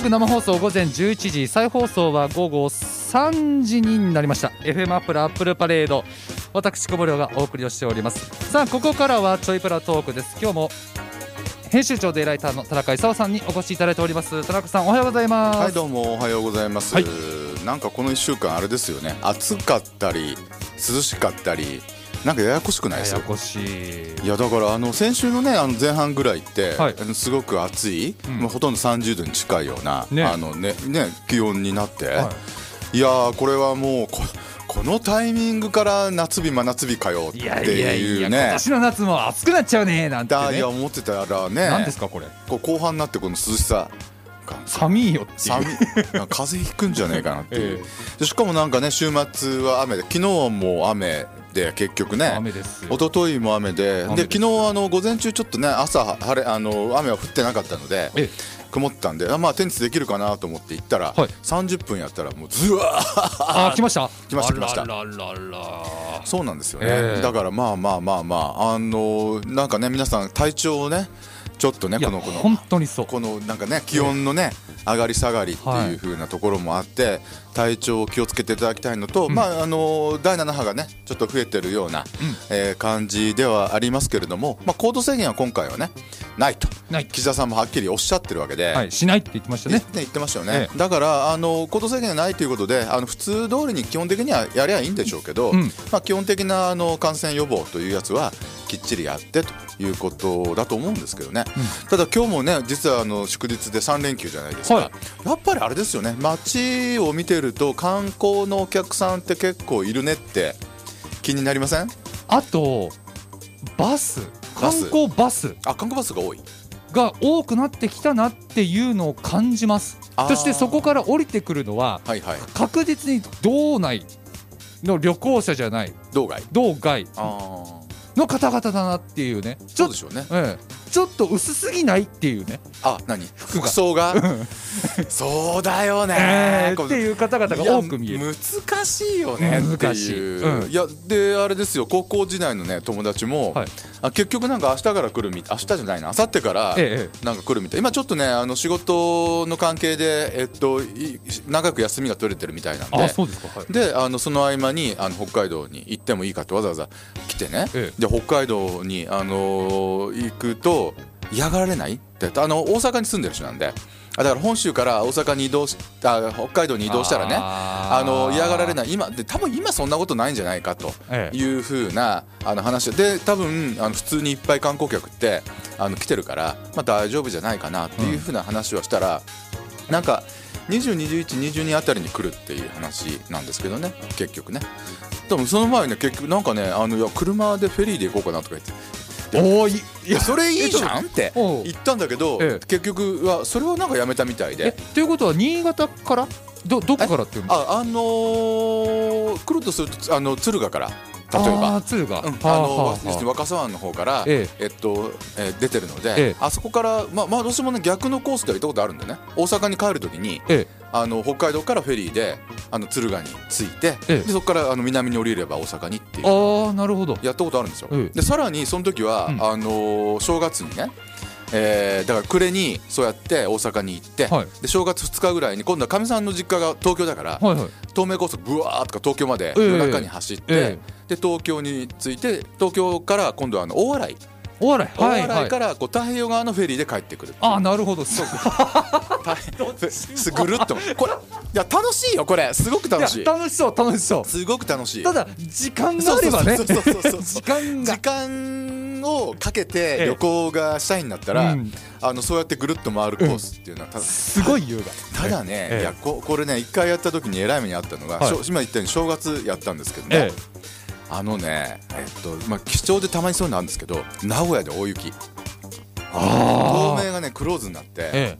国生放送午前11時再放送は午後3時になりました。FM アップルアップルパレード私小森がお送りをしております。さあここからはちょいプラトークです。今日も編集長でライターの田中勲さんにお越しいただいております。田中さんおはようございます。はいどうもおはようございます、はい。なんかこの1週間あれですよね。暑かったり涼しかったりなんかややこしくないですよ。ややこしい。いやだからあの先週のねあの前半ぐらいって、はい。すごく暑い、うん。まあ、ほとんど30度に近いような、ね。あのねね気温になって、はい。い、やーこれはもうここのタイミングから夏日真夏日かよっていうね。今年の夏も暑くなっちゃうねなんてだいねや思ってたらね。何ですかこれ。こう後半になってこの涼しさが。寒いよっていう。風邪ひくんじゃないかなっていう、えでしかもなんかね週末は雨で昨日も雨で結局ね。一昨日も雨で。雨で昨日あの午前中ちょっとね朝晴れあの雨は降ってなかったのでえ曇ってたんであまあテニスできるかなと思って行ったら、はい。30分やったらもうずわー。あ来ました？来ました来ました。そうなんですよね、ええ。だからまあまあまあまああのなんかね皆さん体調をねちょっとねこのこの本当にそう。このなんかね気温のね上がり下がりっていう風なところもあって体調を気をつけていただきたいのと、ん。まああの第7波がねちょっと増えてるような、えー感じではありますけれども、まあ、行動制限は今回はねないと。ない岸田さんもはっきりおっしゃってるわけで。はいしないって言ってましたね。ね言ってましたよね、え。だからあの行動制限がないということであの普通通りに基本的にはやりゃいいんでしょうけど、うん。まあ、基本的なあの感染予防というやつはきっちりやってということだと思うんですけどね、ただ今日もね実はあの祝日で3連休じゃないですか、はい。やっぱりあれですよね。街を見てると観光のお客さんって結構いるねって気になりません？あとバス。観バス。光バス。あ観光バスが多い。が多くなってきたなっていうのを感じます。そしてそこから降りてくるのははいはい。確実に道内の旅行者じゃない道外。道外あの方々だなっていうね。あちょっそうでしょうね。ええちょっと薄すぎないっていうね、あ何？が。服装が？そうだよね、こええっていう方々が多く見える。難しいよねって難しい。いう、うん。いやであれですよ。高校時代のね友達も、はい。あ結局なんか明日から来るみ明日じゃないな明後日からええなんか来るみたい今ちょっとねあの仕事の関係でえっとい長く休みが取れてるみたいなんで。あそうですか。はい。であのその合間にあの北海道に行ってもいいかってわざわざ来てね、え。で北海道に、あのー行くと嫌がられないってあの大阪に住んでる人なんで。あだから本州から大阪に移動しあ北海道に移動したらねああの嫌がられい、ない。今で多分今そんなことないんじゃないかとええ。いうふうなあの話で多分あの普通にいっぱい観光客ってあの来てるから、まあ、大丈夫じゃないかなっていうふうな話をしたら、なんか202122あたりに来るっていう話なんですけどね結局ね。多分その前ね結局なんかねあのいや車でフェリーで行こうかなとか言っておーいいやそれいいじゃん？って。言ったんだけど、ええ。結局はそれはなんかやめたみたいえで。ということは新潟から？どどこからっていうの？ああのー来るとするとあの敦賀から例えば。敦賀、うん。あの若狭湾の方から、ええ。っとえー出てるので、ええ。あそこから、まあ、まあ私もね逆のコースでは行ったことあるんでね。大阪に帰る時にえあの北海道からフェリーであの敦賀に着いて、ええ。でそこからあの南に降りれば大阪にっていう。ああなるほど。やったことあるんですよ。ええ。でさらにその時は、うん。あのー正月にねえーだから暮れにそうやって大阪に行って、はい。で正月2日ぐらいに今度はかみさんの実家が東京だから、はいはい。東名高速ブワーとか東京までええ。夜中に走って、え。で東京に着いて東京から今度はあの大洗お笑い。大はいはい。洗からこう太平洋側のフェリーで帰ってくるああなるほど。そう。大変。すぐるっと。これいや楽しいよこれ。すごく楽しい。楽しそう楽しそう。すごく楽しい。ただ時間があればね。時間が。時間をかけえてえ旅行がしたいんだったら、うん。あのそうやってぐるっと回るコースっていうのはただすごい優雅ただね、ええ。いやここれね一回やった時にえらい目にあったのが、はい。今言ったように正月やったんですけどね、えあのねえっとまあ貴重でたまにそういうのあるんですけど名古屋で大雪。あ透明がねクローズになって、え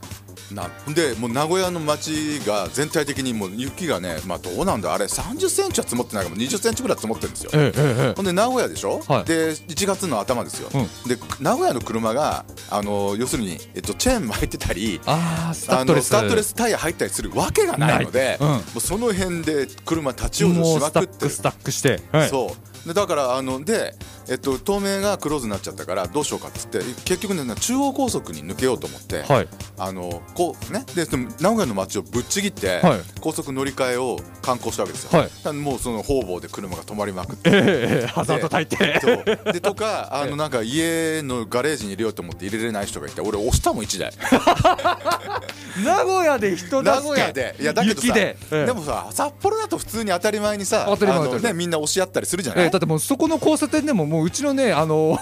なでもう名古屋の街が全体的にもう雪がねまあどうなんだあれ30センチは積もってないかも20センチぐらい積もってるんですよ。えええええほんで名古屋でしょ、はい。で1月の頭ですよ、うん。で名古屋の車があの要するに、えっと、チェーン巻いてたりああスタあッドレス。のスタッドレスタイヤ入ったりするわけがないので、うん。もうその辺で車立ち往生しまくってスタックして、はい、そう。でだからあので、えっと、東名がクローズになっちゃったからどうしようかっつって結局ね中央高速に抜けようと思って、はい。あのこうね。で名古屋の街をぶっちぎって、はい。高速乗り換えを観光したわけですよ、はい。もうその方々で車が止まりまくって。ええハザード焚いて。でとかあの なんか家のガレージに入れようと思って入れれない人がいて俺押したもん1台。名古屋で人名古屋で。いやだけどさ雪で、ええ。でもさ札幌だと普通に当たり前にさあのね、みんな押し合ったりするじゃない、ええだってもうそこの交差点でももううちのねあの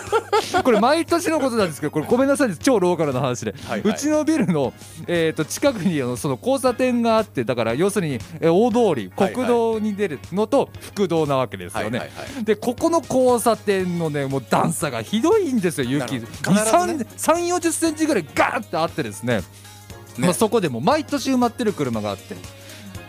これ毎年のことなんですけどこれごめんなさいです。超ローカルな話で、はいはい。うちのビルの、えー、と近くにその交差点があってだから要するに、えー大通り国道に出るのと副道なわけですよね。でここの交差点のねもう段差がひどいんですよ雪。ね。3 4 0センチぐらいガーってあってですね。まあ、そこでもう毎年埋まってる車があって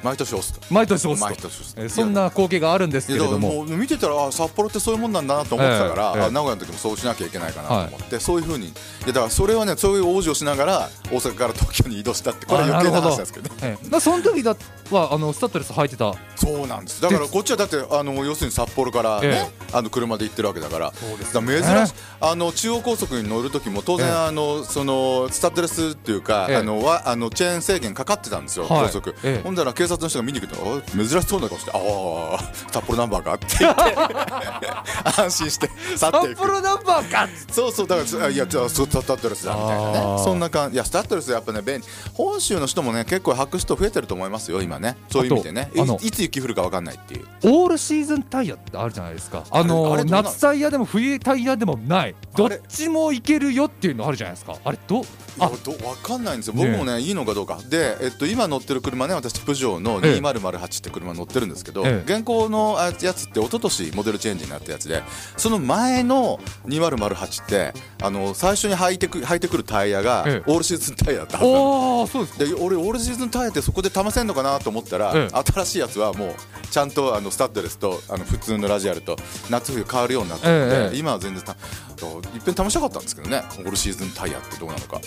毎年押すと毎年押すと毎年押すえーそんな光景があるんですけれども。見てたらあ札幌ってそういうもんなんだなと思ってたから、ええええ。あ名古屋の時もそうしなきゃいけないかなと思って、そういうふうにいやだからそれはねそういう往生しながら大阪から東京に移動したってこれは余計な話なんですけどね。ええ。だからその時だはあのスタッドレス履いてた。そうなんです。だからこっちはだってあの要するに札幌からね、えあの車で行ってるわけだから。そうですだから珍しい。あの中央高速に乗る時も当然、ええ。あのそのスタッドレスっていうか、ええ。あのはあのチェーン制限かかってたんですよ、はい。高速、ええ。ほんだら警察の人が見に来てあ珍しそうな顔して「ああ札幌ナンバーか?」って言って 安心して去っていく。札幌ナンバーか？そうそうだからあいやじゃあスタッドレスだみたいなねそんな感じいやスタッドレスやっぱね便利。本州の人もね結構履く人増えてると思いますよ今ね。そういう意味でね。いつ雪降るか分かんないっていう。オールシーズンタイヤってあるじゃないですか。あの夏タイヤでも冬タイヤでもない。どっちもいけるよっていうのあるじゃないですか。あれどあど分かんないんですよ。僕もねいいのかどうか。で、えっと、今乗ってる車ね私プジョーのええ。2008って車乗ってるんですけど、ええ。現行のあやつって一昨年モデルチェンジになったやつでその前の2008ってあの最初に履いてく履いてくるタイヤが、ええ。オールシーズンタイヤだったはずなのおーそうですか。で俺オールシーズンタイヤってそこで試せんのかなと思ったら、ええ。新しいやつはもうちゃんとあのスタッドレスとあの普通のラジアルと夏冬変わるようになってるので、ええ。今は全然たいっぺん試したかったんですけどねオールシーズンタイヤってどうなのか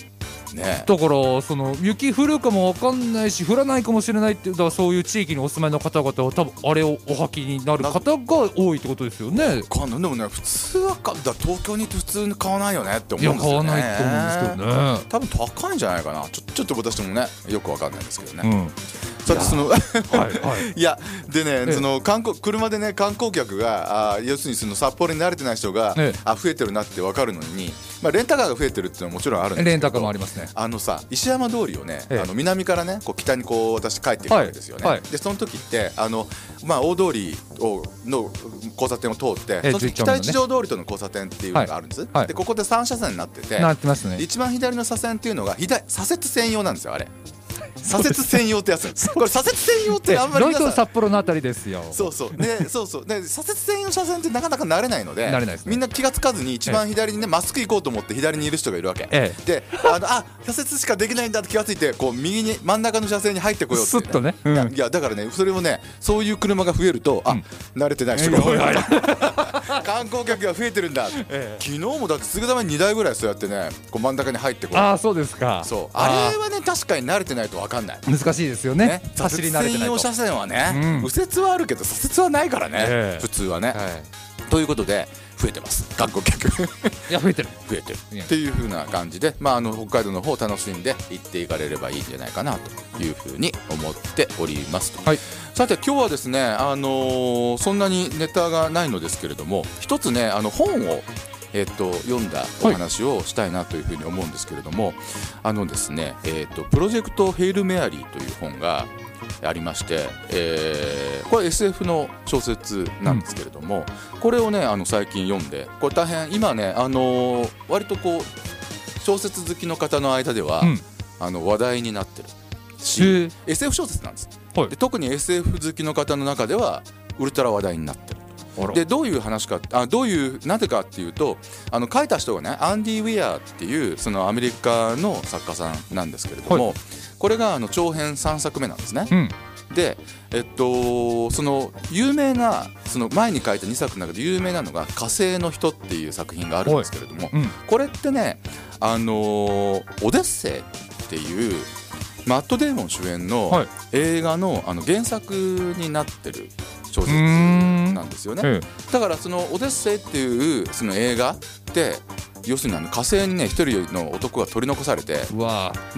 ね。だからその雪降るかもわかんないし降らないかもしれないっていうだそういう地域にお住まいの方々は多分あれをお履きになる方が多いってことですよね。かでもね普通はかだ東京に行って普通に買わないよねって思うんですよね。わないと思うんですけどね。多分高いんじゃないかな。ちょちょっと私もねよくわかんないですけどね、うん。さてそのはいはい。いやでね、ええ。その観光車でね観光客があー要するにその札幌に慣れてない人が、ええ。あ増えてるなって分かるのに、まあ、レンタカーが増えてるっていうのはもちろんあるんですけど。レンタカーもありますね。あのさ石山通りをね、ええ。あの南からねこう北にこう私帰っていくわけですよね、はいはい。でその時ってあの、まあ、大通りをの交差点を通って、ええその時11丁目のね。北一条通りとの交差点っていうのがあるんです、はい。でここで3車線になっててなってますね。一番左の左線っていうのが左左折専用なんですよあれ左折専用ってやつ。これ左折専用ってあんまりロイト皆さん札幌のあたりですよ。そうそう。でそうそう。で左折専用車線ってなかなか慣れないので慣れないですね。みんな気がつかずに一番左にねまっすぐ行こうと思って左にいる人がいるわけ、えであのあ左折しかできないんだって気がついてこう右に真ん中の車線に入ってこようって、スッとね。うん。いやだからねそれをねそういう車が増えるとあ、慣れてない人が多い。な 観光客が増えてるんだ、え昨日もだってすぐために2台ぐらいそうやってねこう真ん中に入ってこよう。ああそうですか。そう。あれはね確かに慣れてないと分かんない。難しいですよね。ね、走り慣れてないと。車線はね、うん。右折はあるけど左折はないからね、ええ。普通はね、はということで増えてます。観光客。増いいや増えてる。えてる。っていう風な感じで、まあ、あの北海道の方を楽しんで行っていかれればいいんじゃないかなというふうに思っておりますと、はい。さて今日はですね、あのーそんなにネタがないのですけれども一つねあの本をえっと読んだお話をしたいなというふうに思うんですけれども、あのですね、えっとプロジェクト「ヘイル・メアリー」という本がありまして、えーこれ SF の小説なんですけれども、これをねあの最近読んでこれ大変今ね、あのー割とこう小説好きの方の間では、うん。あの話題になってるへしー SF 小説なんです、はい。で特に SF 好きの方の中ではウルトラ話題になってるでどういう話かあどういうなぜかっていうとあの書いた人がねアンディ・ウィアーっていうそのアメリカの作家さんなんですけれども、これがあの長編3作目なんですね。うん。でえっとその有名なその前に書いた2作の中で有名なのが「火星の人」っていう作品があるんですけれども、うん。これってねあのーオデッセイっていうマット・デーモン主演のはい。映画のあの原作になってる小説なんですよね、えだからその「オデッセイ」っていうその映画って要するにあの火星にね一人の男が取り残されて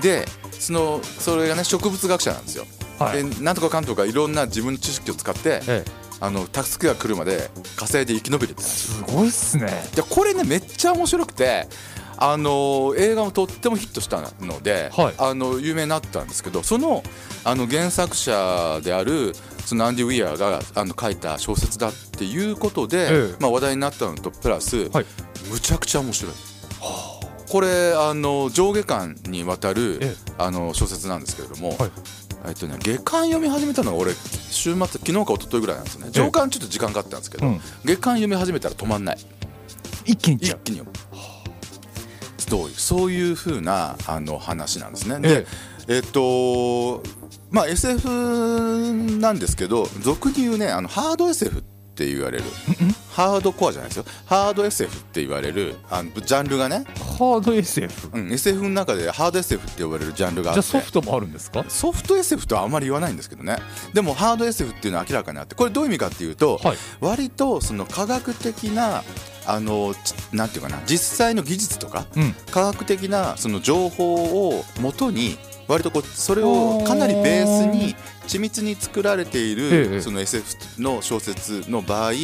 でそのそれがね植物学者なんですよ、はい。でなんとかかんとかいろんな自分の知識を使ってええ。あの助けが来るまで火星で生き延びるってすごいっすね。でこれねめっちゃ面白くてあの映画もとってもヒットしたので、はい。あの有名になったんですけどそのあの原作者であるそのアンディ・ウィアーがあの書いた小説だっていうことで、ええ。まあ、話題になったのとプラス、はい。むちゃくちゃ面白い。これあの上下巻にわたるえあの小説なんですけれども、はい。えっとね、下巻読み始めたのが俺週末昨日か一昨日ぐらいなんですね。上巻ちょっと時間かかったんですけど、うん。下巻読み始めたら止まんない。一気に一気に読む。そういうそういう風なあの話なんですね。でえっとまあ SF なんですけど俗に言うねあのハード SF って言われる。ハードコアじゃないですよ。ハード SF って言われるあのジャンルがね、ハード SF うん、SF の中でハード SF って呼ばれるジャンルがあって。じゃあソフトもあるんですか？ソフト SF とはあまり言わないんですけどね。でもハード SF っていうのは明らかにあって。これどういう意味かっていうと、はい。割とその科学的なあのちなんていうかな実際の技術とかうん。科学的なその情報をもとに割とこうそれをかなりベースに緻密に作られていええ。るその SF の小説の場合、はい。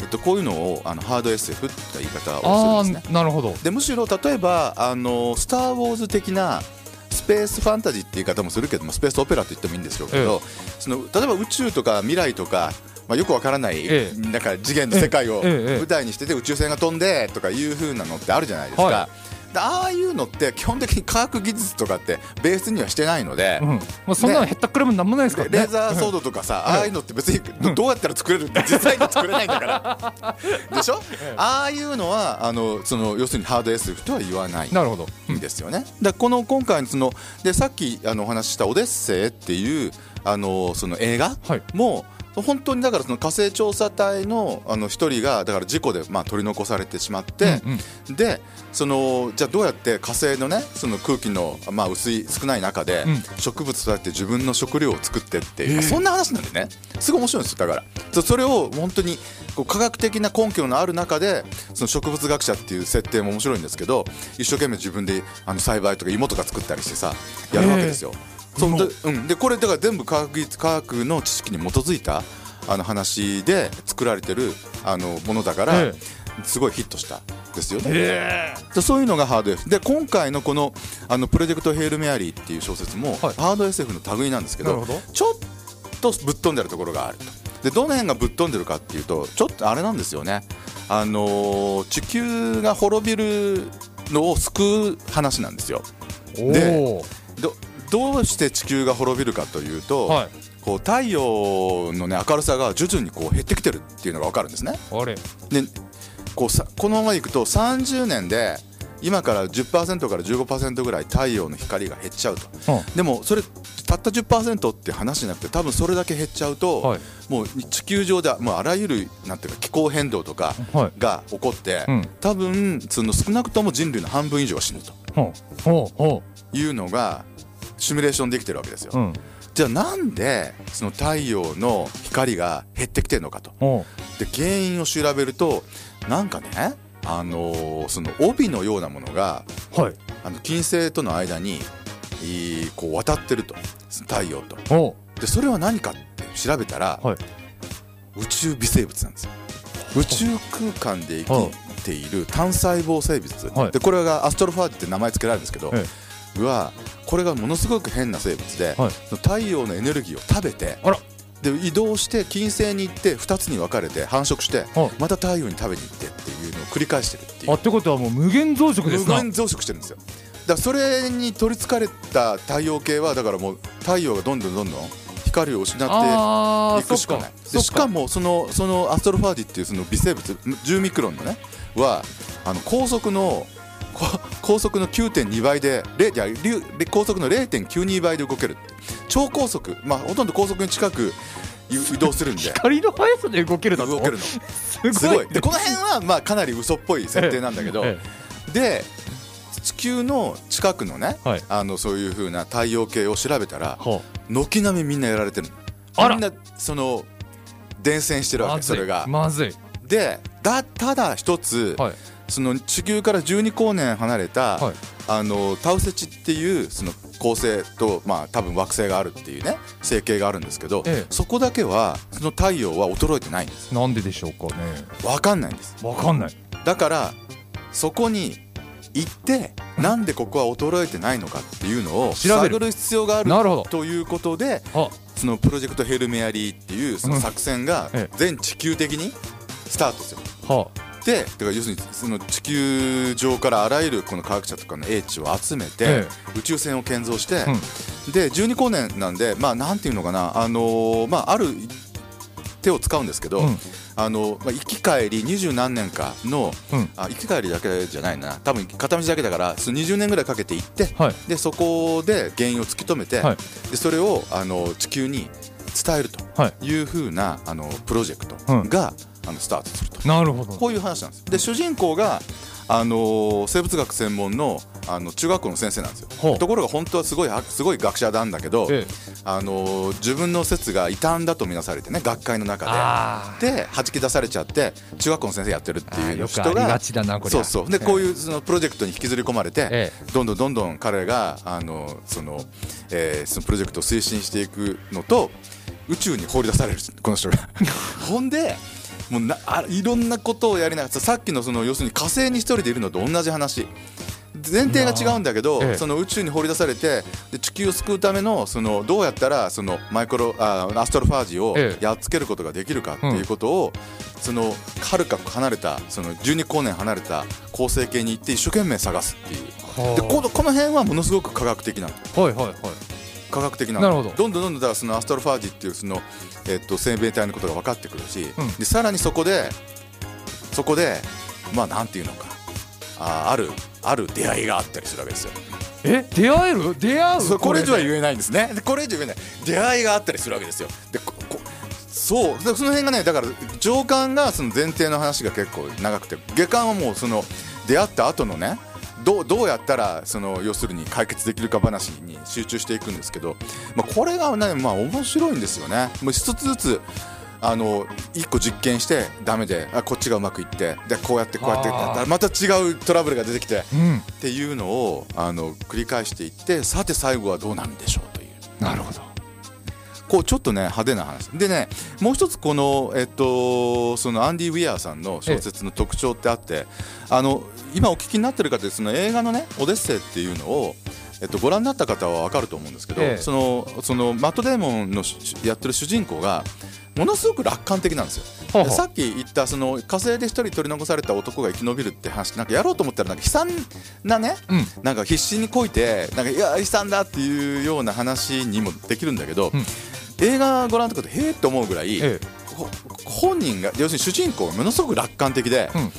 えっと、こういうのをあのハード SF って言い方あをするんですね。あなるほど。でむしろ例えばあの「スター・ウォーズ」的なスペースファンタジーって言い方もするけどもスペースオペラって言ってもいいんですけど、その例えば宇宙とか未来とか、まあ、よくわからない、ええ。なんか次元の世界を舞台にしてて宇宙船が飛んでとかいう風なのってあるじゃないですか。ああいうのって基本的に科学技術とかってベースにはしてないので、うん。まあそんなのへったくれもなんもないですからね。レーザーソードとかさ、ああいうのって別にどどうやったら作れるって実際に作れないんだから。でしょ、ああいうのはあのその要するにハード SF とは言わないなるほどんですよね。だからこの今回のそのでさっきあのお話しした「オデッセイ」っていうあのその映画はい。も本当にだからその火星調査隊のあの一人がだから事故でまあ取り残されてしまって、うんうん。でそのじゃあどうやって火星のねその空気のまあ薄い少ない中でうん。植物とやって自分の食料を作ってっていう、ええそんな話なんでね。すごい面白いんですよだから。そそれを本当にこう科学的な根拠のある中でその植物学者っていう設定も面白いんですけど一生懸命自分であの栽培とか芋とか作ったりしてさやるわけですよ。そうでうん、でこれだから全部科学科学の知識に基づいたあの話で作られてるあのものだから、えすごいヒットしたんですよね。えでそういうのがハード SF で今回のこのあの「プロジェクト・ヘイル・メアリー」っていう小説も、はい。ハード SF の類なんですけどちょっとぶっ飛んでるところがあると。でどの辺がぶっ飛んでるかっていうとちょっとあれなんですよね。あのー地球が滅びるのを救う話なんですよ。おでおどどうして地球が滅びるかというと、はい。こう太陽の、ね、明るさが徐々にこう減ってきてるっていうのが分かるんですね。あれ。でこうさこのままいくと30年で今から10%から15%ぐらい太陽の光が減っちゃうと。うん。でもそれたった10%って話じゃなくて多分それだけ減っちゃうと、はい。もう地球上ではもうあらゆるなんていうか気候変動とかはい。が起こって、うん。多分その少なくとも人類の半分以上が死ぬとほうほうほいうのがシミュレーションできてるわけですよ、ううん。じゃあなんでその太陽の光が減ってきてるのかと。ほで原因を調べるとなんかねあのーその帯のようなものがうはい。あの金星との間にいいこう渡ってると。太陽と。ほでそれは何かって調べたら、はい。宇宙微生物なんですよ。宇宙空間で生きている単細胞生物、はい。でこれがアストロファージって名前付けられるんですけど、えはこれがものすごく変な生物で、はい。太陽のエネルギーを食べてで移動して金星に行って2つに分かれて繁殖してはい。また太陽に食べに行ってっていうのを繰り返してるっていう。あってことはもう無限増殖ですな。無限増殖してるんですよ。だそれに取りつかれた太陽系はだからもう太陽がどんどんどんどん光を失っていくしかない。でしかもそのそのアストロファージっていうその微生物10ミクロンのねはあの高速のこ高速の9.2倍で0いや流高速の0.92倍で動けるって。超高速。まあほとんど高速に近く移移動するんで。光の速さで動けるだと？動けるの。すすごい。でこの辺はまあかなり嘘っぽい設定なんだけど、えで地球の近くのね、はい。あのそういう風な太陽系を調べたらは軒並みみんなやられてるみんなその伝染してるわけそれが。まずい。でだただ一つ、はいその地球から12光年離れた、はい。あのタウセチっていうその恒星と、まあ、多分惑星があるっていうね星系があるんですけど、ええ。そこだけはその太陽は衰えてないんです。なんででしょうかね。分かんないんです。わかんない。だからそこに行ってなんでここは衰えてないのかっていうのを調べる。探る必要があるということであ。そのプロジェクトヘルメアリーっていうその作戦がええ。全地球的にスタートする。はでだから要するにその地球上からあらゆるこの科学者とかの英知を集めて、え宇宙船を建造して、うん。で12光年なんでまあなんていうのかなあのーまあある手を使うんですけど、うん。あのまあ、行き帰り二十何年かの、うん。あ行き帰りだけじゃないな。多分片道だけだからその20年ぐらいかけて行ってはい。でそこで原因を突き止めて、はい。でそれをあの地球に伝えるとはい。いうふうなあのプロジェクトうん。が、あのスタートすると。なるほど。こういう話なんですで主人公があの生物学専門のあの中学校の先生なんですよ。ところが本当はすごいすごい学者なんだけど、ええ。あの自分の説が異端だとみなされてね学会の中あでで弾き出されちゃって中学校の先生やってるってあいう人がそうそう。でええ。こういうそのプロジェクトに引きずり込まれて、えどんどんどんどん彼があのその、えーそのプロジェクトを推進していくのと宇宙に放り出されるこの人が。ほんでもうなあいろんなことをやりながらさっきのその要するに火星に一人でいるのと同じ話。前提が違うんだけど、ええ。その宇宙に放り出されてで地球を救うためのそのどうやったらそのマイクロあアストロファージをええ。やっつけることができるかっていうことを、そのはるか離れたその12光年離れた恒星系に行って一生懸命探すっていう。はあ。でこのこの辺はものすごく科学的な。のはいはいはい科学的なの。なるほど。どんどんどんどんだからそのアストロファージっていうその、えっと、生命体のことが分かってくるし、うん。でさらにそこでそこでまあなんていうのか。ああるある出会いがあったりするわけですよ。え？出会える？出会う？そうこれ以上はえ言えないんですね。でこれ以上言えない。出会いがあったりするわけですよ。でここそう。でその辺がねだから上巻がその前提の話が結構長くて下巻はもうその出会った後のねどうどうやったらその要するに解決できるか話に集中していくんですけど、まあ、これがねまあ面白いんですよね。もう一つずつあの一個実験してダメであこっちがうまくいってでこうやってこうやってあー。また違うトラブルが出てきてうん。っていうのをあの繰り返していってさて最後はどうなるんでしょうという。なるほど。こうちょっとね派手な話。でねもう一つこのえっとそのアンディ・ウィアーさんの小説の特徴ってあってあの今お聞きになってる方でその映画のね「オデッセイ」っていうのをえっと、ご覧になった方は分かると思うんですけど、ええ。そのそのマット・デーモンのしやってる主人公がものすごく楽観的なんですよ。ほうほう。でさっき言ったその火星で一人取り残された男が生き延びるって話なんかやろうと思ったらなんか悲惨なね、うん。なんか必死にこいてなんかいや悲惨だっていうような話にもできるんだけど、うん。映画ご覧とかでへえって思うぐらい、えほ本人が要するに主人公がものすごく楽観的で、うん。まあ、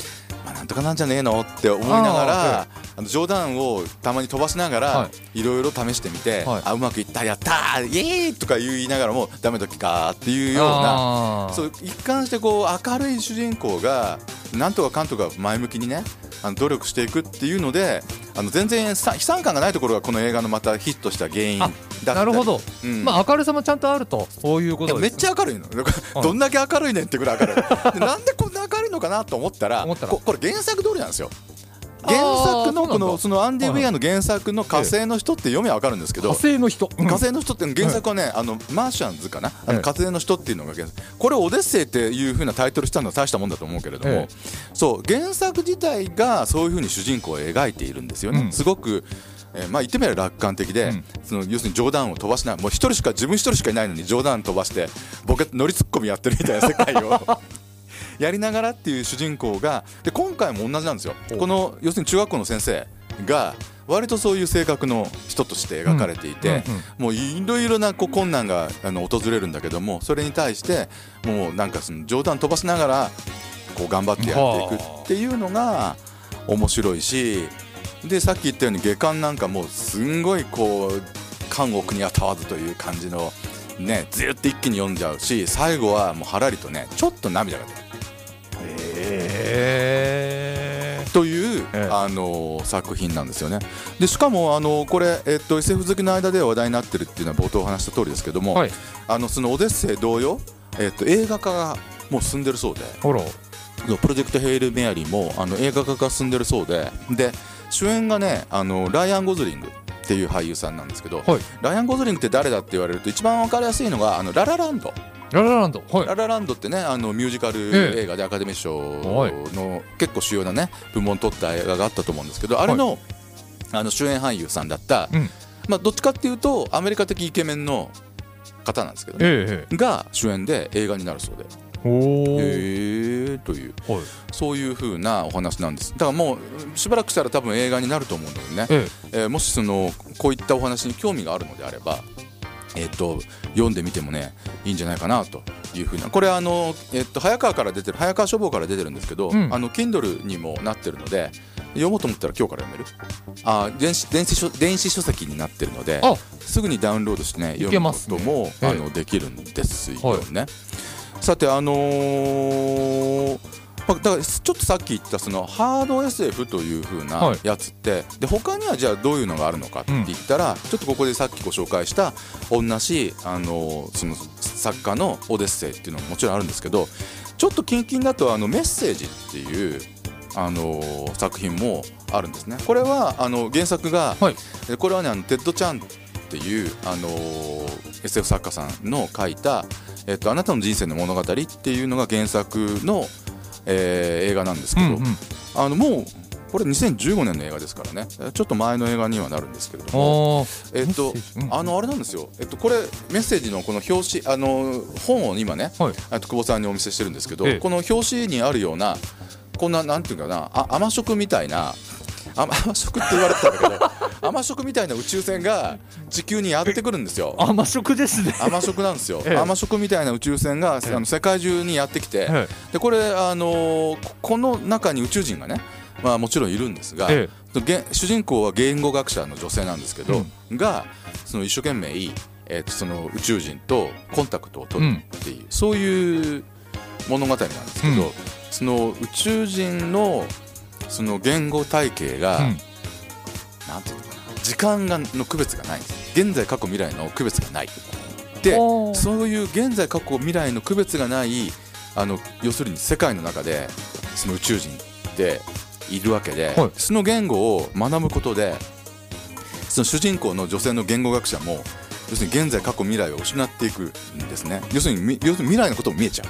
なんとかなんじゃねえのって思いながあらあの冗談をたまに飛ばしながら、、はい。ろいろ試してみて、はい。あうまくいったやったーイエーイとか言いながらもダメ時かっていうようなそう一貫してこう明るい主人公がなんとかかんとか前向きにねあの努力していくっていうのであの全然さ悲惨感がないところがこの映画のまたヒットした原因だあった。りなるほど、うん。まあ明るさもちゃんとあるとそういうこいやめっちゃ明るいのどんだけ明るいねんってぐらい明るい。でなんでかなと思ったらここれ原作通りなんですよ。原作のこのそのアンディ・ウィアの原作の火星の人って読めば分かるんですけ火ど星の人、火星の人って原作はね、あのマーシャンズかな、あのええ火星の人っていうのが原作。これオデッセイっていう風なタイトルしたのは大したもんだと思うけれども、ええそう原作自体がそういう風に主人公を描いているんですよね、うん。すごく、えーまあ言ってみれば楽観的で、うん。その要するに冗談を飛ばしないもう一人しか自分一人しかいないのに冗談飛ばしてボケ乗りツッコミやってるみたいな世界を やりながらっていう主人公がで今回も同じなんですよ。この要するに中学校の先生が割とそういう性格の人として描かれていて、もういろいろなこう困難があの訪れるんだけどもそれに対してもうなんかその冗談飛ばしながらこう頑張ってやっていくっていうのが面白いしでさっき言ったように下巻なんかもうすんごいこう漢奥にはたわずという感じのねずっと一気に読んじゃうし最後はもうはらりとねちょっと涙が出るという、ええ。あの作品なんですよね。でしかもあのこれ、えっと、SF 好きの間では話題になってるっていうのは冒頭お話した通りですけども、はい。あのそのオデッセイ同様えっと映画化がもう進んでるそうで。プロジェクトヘイル・メアリーもあの映画化が進んでるそうで。で主演がねあのライアン・ゴズリングっていう俳優さんなんですけど、はい。ライアン・ゴズリングって誰だって言われると一番分かりやすいのがあのララランドララランド。はい。ララランドってねあのミュージカルええ。映画でアカデミー賞はい。の結構主要なね部門取った映画があったと思うんですけどあれの,、あの主演俳優さんだった、うん。まあ、どっちかっていうとアメリカ的イケメンの方なんですけどね、ええが主演で映画になるそうで。へえというはい。そういう風なお話なんです。だからもうしばらくしたら多分映画になると思うんだけどね、え。えーもしそのこういったお話に興味があるのであれば、えっと読んでみてもねいいんじゃないかなというふうな。これあの、えっと早川から出てる早川書房から出てるんですけど、うん。あの Kindle にもなってるので読もうと思ったら今日から読める。あ電子電子書電子書籍になってるのであすぐにダウンロードしてねい読むことも、ええ。あのできるんですよはい。ね。さてあのーまあだからちょっとさっき言ったそのハード SF という風なはい。やつって、で他にはじゃあどういうのがあるのかって言ったら、ちょっとここでさっきご紹介した同じ、あのーその作家の「オデッセイ」っていうのももちろんあるんですけどちょっと近々だとあのメッセージっていう、あのー作品もあるんですね。これはあの原作が、はい。えこれはねあのテッド・チャンっていう、あのー SF 作家さんの書いた、えっと「あなたの人生の物語」っていうのが原作の、えー映画なんですけど、うんうん。あのもうこれ2015年の映画ですからね。ちょっと前の映画にはなるんですけれども。あえっとうん。あのあれなんですよ、えっと、これメッセージのこの表紙あの本を今ね、はい。あと久保さんにお見せしてるんですけど、ええ。この表紙にあるようなこんななんていうかなあ甘食みたいなあ甘食って言われてたんだけど甘食みたいな宇宙船が地球にやってくるんですよ。甘食ですね。甘食なんですよ、ええ。甘食みたいな宇宙船が、ええ。あの世界中にやってきて、えでこれ、あのーここの中に宇宙人がね、まあ、もちろんいるんですが、えげ主人公は言語学者の女性なんですけど、がその一生懸命、えーとその宇宙人とコンタクトを取るっていう、そういう物語なんですけど、うん。その宇宙人のその言語体系が、うん。なんていうのかな時間がの区別がない。現在過去未来の区別がない。でそういう現在過去未来の区別がないあの要するに世界の中でその宇宙人っているわけで、はい。その言語を学ぶことでその主人公の女性の言語学者も要するに現在過去未来を失っていくんですね。要するにみ要するに未来のことも見えちゃう、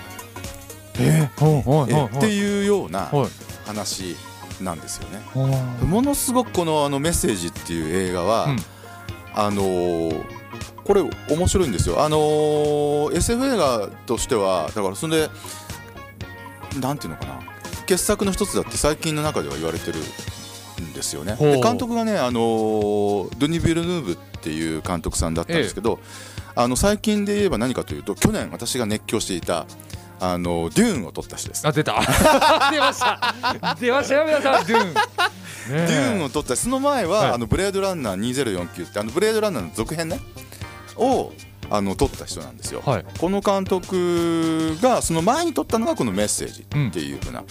えーえっていうようなはい。話なんですよね。ものすごくこのあのメッセージっていう映画は、うんあのーこれ面白いんですよ。あのー SF 映画としてはだからそれでなんていうのかな傑作の一つだって最近の中では言われてるんですよね。で監督がねあのードゥニ・ビルヌーブっていう監督さんだったんですけど、あの最近で言えば何かというと去年私が熱狂していたあのデューンを撮った人です。あ出た。出ました。出ましたよ皆さん。ドゥーン。デューンンを撮った。その前は、はい。あのブレードランナー2049ってあのブレードランナーの続編ねをあの撮った人なんですよ、はい。この監督がその前に撮ったのがこの「メッセージ」っていうふうな、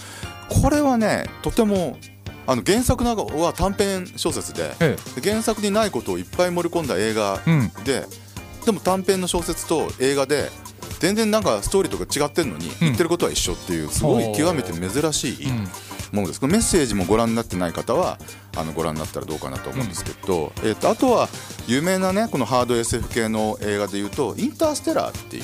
これはねとてもあの原作のは短編小説でえで原作にないことをいっぱい盛り込んだ映画えうん。ででも短編の小説と映画で全然なんかストーリーとか違ってるのに、言ってることは一緒っていうすごい極めて珍しい、うん。ものです。このメッセージもご覧になってない方はあのご覧になったらどうかなと思うんですけど、えー、とあとは有名なねこのハード SF 系の映画でいうと「インターステラー」っていう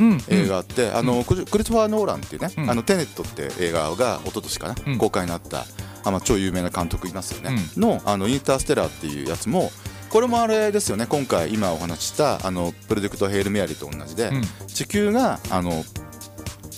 うん。映画あって、あのクリクリストファー・ノーランっていうね「うん。あのテネット」って映画が一昨年かな、うん。公開になったあ、まあ、超有名な監督いますよね、のあの「インターステラー」っていうやつもこれもあれですよね。今回今お話ししたあのプロジェクト「ヘイル・メアリー」と同じで、うん。地球があの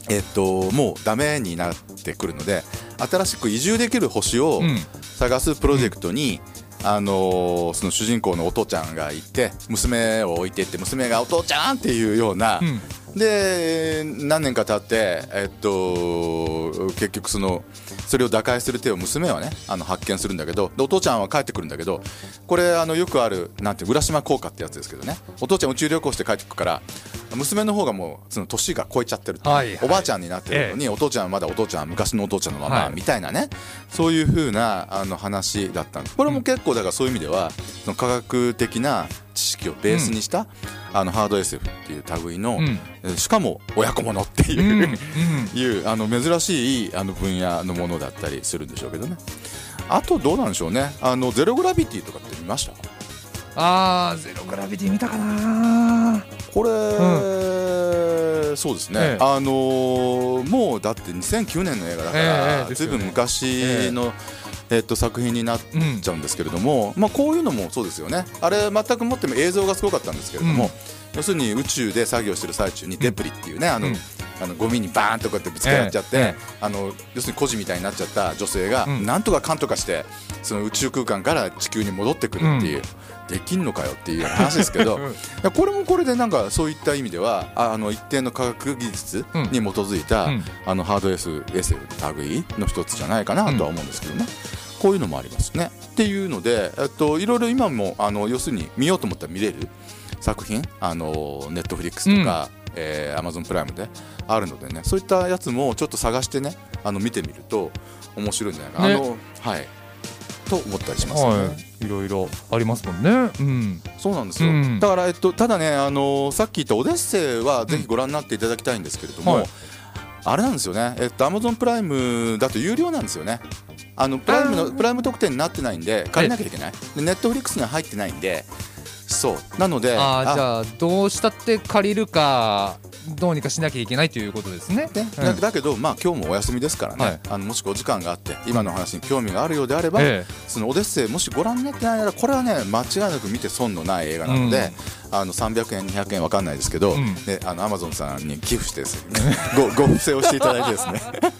えっともうダメになってくるので新しく移住できる星をうん。探すプロジェクトに、あのーその主人公のお父ちゃんがいて娘を置いていって娘が「お父ちゃん!」っていうような、うん。で何年か経って、えっと、結局そのそれを打開する手を娘はねあの発見するんだけどでお父ちゃんは帰ってくるんだけどこれあのよくあるなんて浦島効果ってやつですけどね。お父ちゃん宇宙旅行して帰ってくるから娘の方がもうその年が超えちゃってる、はいはい。おばあちゃんになってるのに、お父ちゃんはまだお父ちゃんは昔のお父ちゃんのまま、はいみたいなねそういう風なあの話だったんです。これも結構だからそういう意味ではその科学的な知識をベースにした、あのハード SF っていう類の、うん。えーしかも親子ものっていう、うん。うん。いうあの珍しいあの分野のものだったりするんでしょうけどね。あとどうなんでしょうね。あのゼログラビティとかって見ました？あーゼログラビティ見たかな。これ、そうですね、ええ。あのーもうだって2009年の映画だから、ずいぶん昔の、えっと作品になっうんちゃうんですけれども、まあ、こういうのもそうですよね。あれ全くもっても映像がすごかったんですけれども、うん要するに宇宙で作業してる最中にデブリっていうねあの、うん。あのゴミにバーンとこうやってぶつけられちゃって、ええ。ええあの要するに孤児みたいになっちゃった女性が、うん。なんとかかんとかしてその宇宙空間から地球に戻ってくるっていう、できんのかよっていう話ですけど、これもこれでなんかそういった意味ではああの一定の科学技術に基づいた、うん。あのハード S SF 類の一つじゃないかなとは思うんですけどね、こういうのもありますね。っていうので、えっと、いろいろ今もあの要するに見ようと思ったら見れる作品あのネットフリックスとか、えー、Amazon プライムであるのでねそういったやつもちょっと探してねあの見てみると面白いんじゃないかな、ね。あのはい。と思ったりしますね。はい。いろいろありますもんね。うん。そうなんですよ、うん。だから、えっと、ただね、あのさっき言った「オデッセイ」はぜひご覧になっていただきたいんですけれども、はいあれなんですよね、えっと、Amazon プライムだと有料なんですよね。あのプライムのプライム特典になってないんで借りなきゃいけない。でネットフリックスには入ってないんで。そう。なのであーじあゃあどうしたって借りるかどうにかしなきゃいけないということですね。ね。うん。だだけど、まあ今日もお休みですからね、はい。あのもしお時間があって今の話に興味があるようであれば、えそのオデッセイもしご覧になってないならこれはね間違いなく見て損のない映画なので、あの300円200円わかんないですけど、うん。ねあのアマゾンさんに寄付してですね ごご不正をしていただいてですね。え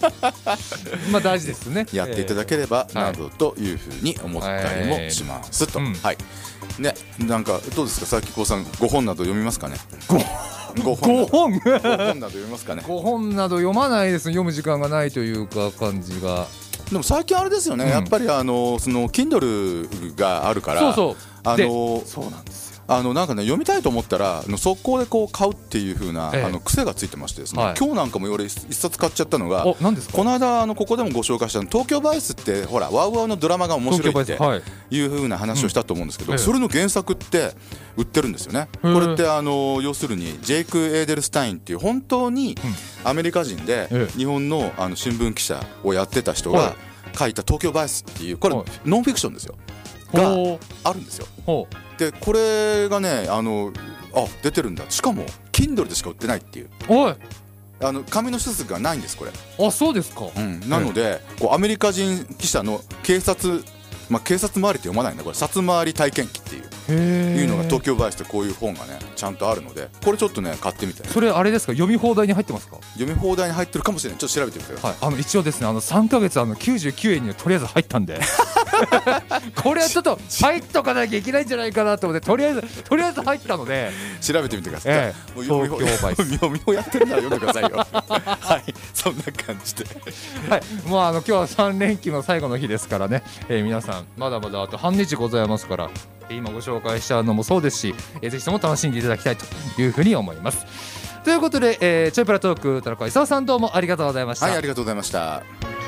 まあ大事ですね。やっていただければええ。などというふうに思ったりもしますと、うんはい。ねなんかどうですか？さっきこうさん5本など読みますかね？5 5本本。5本など読みますかね。5本など読まないです読む時間がないというか感じが。でも最近あれですよね、うん。やっぱりあのその Kindle があるから。そうそう。あでのそうなんですよあのなんかね読みたいと思ったら速攻でこう買うっていう風な、ええ。あの癖がついてましてですね、はい。今日なんかも俺一一冊買っちゃったのがお何ですか？この間あのここでもご紹介した東京バイスってほらワウワウのドラマが面白いってはい。いう風な話をしたと思うんですけど、うん。ええ。それの原作って売ってるんですよね。これってあの要するにジェイク・エーデルスタインっていう本当にアメリカ人でええ。日本のあの新聞記者をやってた人はが書いた東京バイスっていうこれはい。ノンフィクションですよ。があるんですよ。ほでこれがねあのあ出てるんだ。しかも Kindle でしか売ってないっていう。うおい。あの紙の書籍がないんですこれ、あそうですか。うん、なので、こうアメリカ人記者の警察まあ警察回りって読まないんだ。これ札回り体験記っていうのが東京バイスってこういう本がねちゃんとあるのでこれちょっとね買ってみてそれあれですか？読み放題に入ってますか？読み放題に入ってるかもしれない。ちょっと調べてみてください、はい、あの一応ですねあの3か月あの99円にはとりあえず入ったんで。これはちょっと入っとかなきゃいけないんじゃないかなと思ってとりあえずとりあえず入ったので、調べてみてください、ええ、もう読み東京バイス放読みをやってるなら読んでくださいよ。はい。そんな感じで。はい、もうあの今日は3連休の最後の日ですからね、えー皆さんまだまだあと半日ございますからえー今ご紹介したのもそうですし、えーぜひとも楽しんでいただきたいというふうに思います。ということで、えー、ちょいプラトーク田中功さんどうもありがとうございました。はいありがとうございました